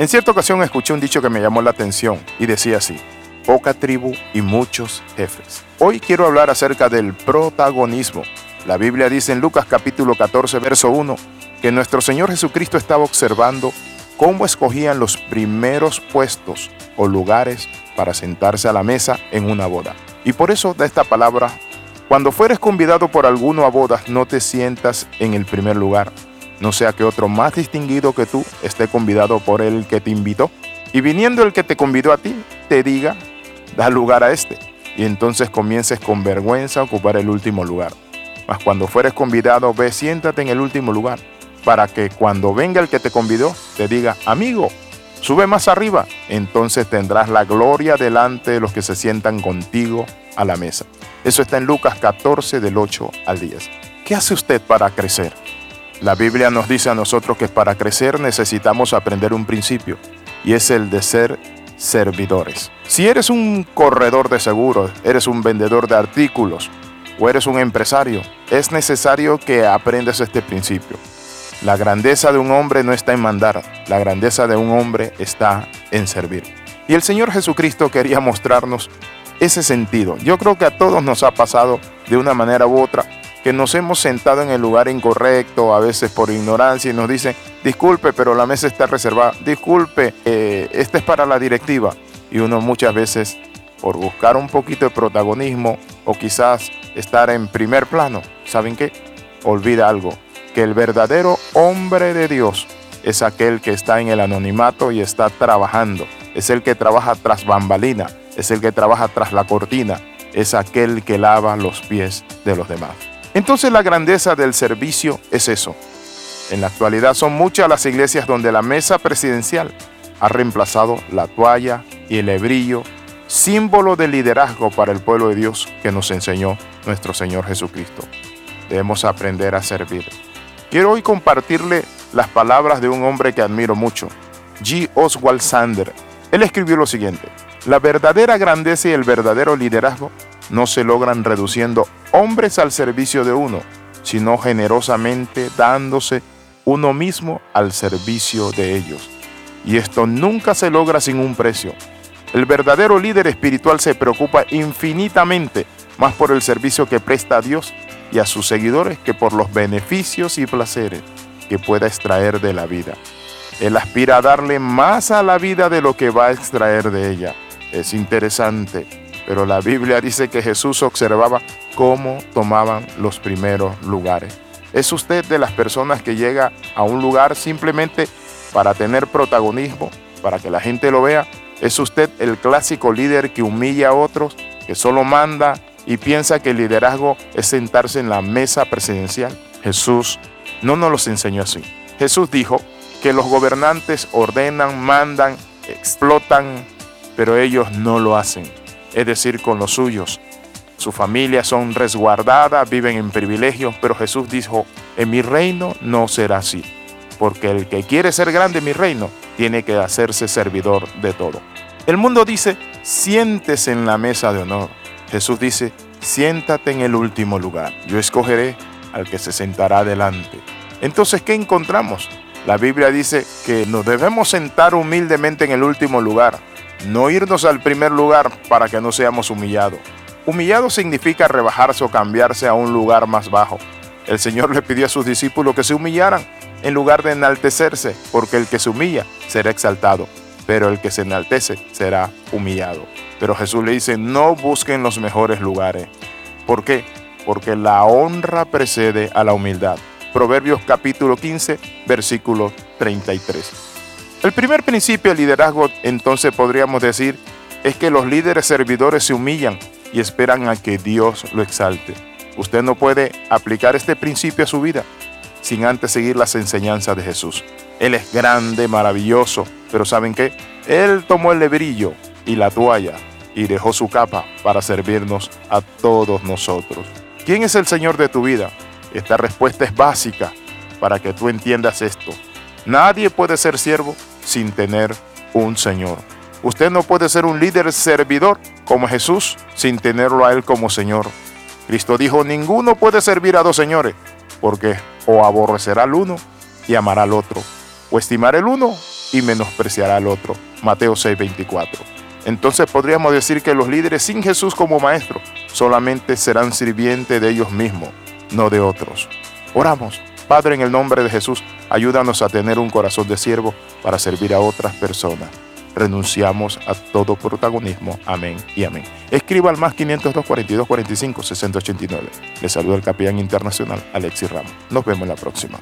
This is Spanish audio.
En cierta ocasión escuché un dicho que me llamó la atención y decía así, poca tribu y muchos jefes. Hoy quiero hablar acerca del protagonismo. La Biblia dice en Lucas capítulo 14, verso 1, que nuestro Señor Jesucristo estaba observando cómo escogían los primeros puestos o lugares para sentarse a la mesa en una boda. Y por eso da esta palabra, cuando fueres convidado por alguno a bodas, no te sientas en el primer lugar, no sea que otro más distinguido que tú esté convidado por el que te invitó. Y viniendo el que te convidó a ti, te diga, da lugar a este. Y entonces comiences con vergüenza a ocupar el último lugar. Mas cuando fueres convidado, ve, siéntate en el último lugar, para que cuando venga el que te convidó, te diga, amigo, sube más arriba. Entonces tendrás la gloria delante de los que se sientan contigo a la mesa. Eso está en Lucas 14 del 8 al 10. ¿Qué hace usted para crecer? La Biblia nos dice a nosotros que para crecer necesitamos aprender un principio y es el de ser servidores. Si eres un corredor de seguros, eres un vendedor de artículos o eres un empresario, es necesario que aprendas este principio. La grandeza de un hombre no está en mandar, la grandeza de un hombre está en servir. Y el Señor Jesucristo quería mostrarnos ese sentido. Yo creo que a todos nos ha pasado de una manera u otra que nos hemos sentado en el lugar incorrecto, a veces por ignorancia, y nos dicen, disculpe, pero la mesa está reservada, disculpe, eh, esta es para la directiva. Y uno muchas veces, por buscar un poquito de protagonismo o quizás estar en primer plano, ¿saben qué? Olvida algo, que el verdadero hombre de Dios es aquel que está en el anonimato y está trabajando, es el que trabaja tras bambalina, es el que trabaja tras la cortina, es aquel que lava los pies de los demás. Entonces la grandeza del servicio es eso. En la actualidad son muchas las iglesias donde la mesa presidencial ha reemplazado la toalla y el hebrillo, símbolo de liderazgo para el pueblo de Dios que nos enseñó nuestro Señor Jesucristo. Debemos aprender a servir. Quiero hoy compartirle las palabras de un hombre que admiro mucho, G. Oswald Sander. Él escribió lo siguiente, la verdadera grandeza y el verdadero liderazgo no se logran reduciendo hombres al servicio de uno, sino generosamente dándose uno mismo al servicio de ellos. Y esto nunca se logra sin un precio. El verdadero líder espiritual se preocupa infinitamente más por el servicio que presta a Dios y a sus seguidores que por los beneficios y placeres que pueda extraer de la vida. Él aspira a darle más a la vida de lo que va a extraer de ella. Es interesante pero la Biblia dice que Jesús observaba cómo tomaban los primeros lugares. ¿Es usted de las personas que llega a un lugar simplemente para tener protagonismo, para que la gente lo vea? ¿Es usted el clásico líder que humilla a otros, que solo manda y piensa que el liderazgo es sentarse en la mesa presidencial? Jesús no nos los enseñó así. Jesús dijo que los gobernantes ordenan, mandan, explotan, pero ellos no lo hacen es decir, con los suyos. Sus familias son resguardadas, viven en privilegios, pero Jesús dijo, en mi reino no será así, porque el que quiere ser grande en mi reino tiene que hacerse servidor de todo. El mundo dice, siéntese en la mesa de honor. Jesús dice, siéntate en el último lugar. Yo escogeré al que se sentará delante. Entonces, ¿qué encontramos? La Biblia dice que nos debemos sentar humildemente en el último lugar, no irnos al primer lugar para que no seamos humillados. Humillado significa rebajarse o cambiarse a un lugar más bajo. El Señor le pidió a sus discípulos que se humillaran en lugar de enaltecerse, porque el que se humilla será exaltado, pero el que se enaltece será humillado. Pero Jesús le dice, no busquen los mejores lugares. ¿Por qué? Porque la honra precede a la humildad. Proverbios capítulo 15, versículo 33. El primer principio de liderazgo, entonces podríamos decir, es que los líderes servidores se humillan y esperan a que Dios lo exalte. Usted no puede aplicar este principio a su vida sin antes seguir las enseñanzas de Jesús. Él es grande, maravilloso, pero ¿saben qué? Él tomó el lebrillo y la toalla y dejó su capa para servirnos a todos nosotros. ¿Quién es el Señor de tu vida? Esta respuesta es básica para que tú entiendas esto. Nadie puede ser siervo sin tener un Señor. Usted no puede ser un líder servidor como Jesús sin tenerlo a Él como Señor. Cristo dijo, ninguno puede servir a dos señores, porque o aborrecerá al uno y amará al otro, o estimará el uno y menospreciará al otro. Mateo 6:24. Entonces podríamos decir que los líderes sin Jesús como maestro solamente serán sirvientes de ellos mismos, no de otros. Oramos. Padre, en el nombre de Jesús, ayúdanos a tener un corazón de siervo para servir a otras personas. Renunciamos a todo protagonismo. Amén y amén. Escriba al más 502 42 45 689. Le saluda el capellán internacional Alexis Ramos. Nos vemos la próxima.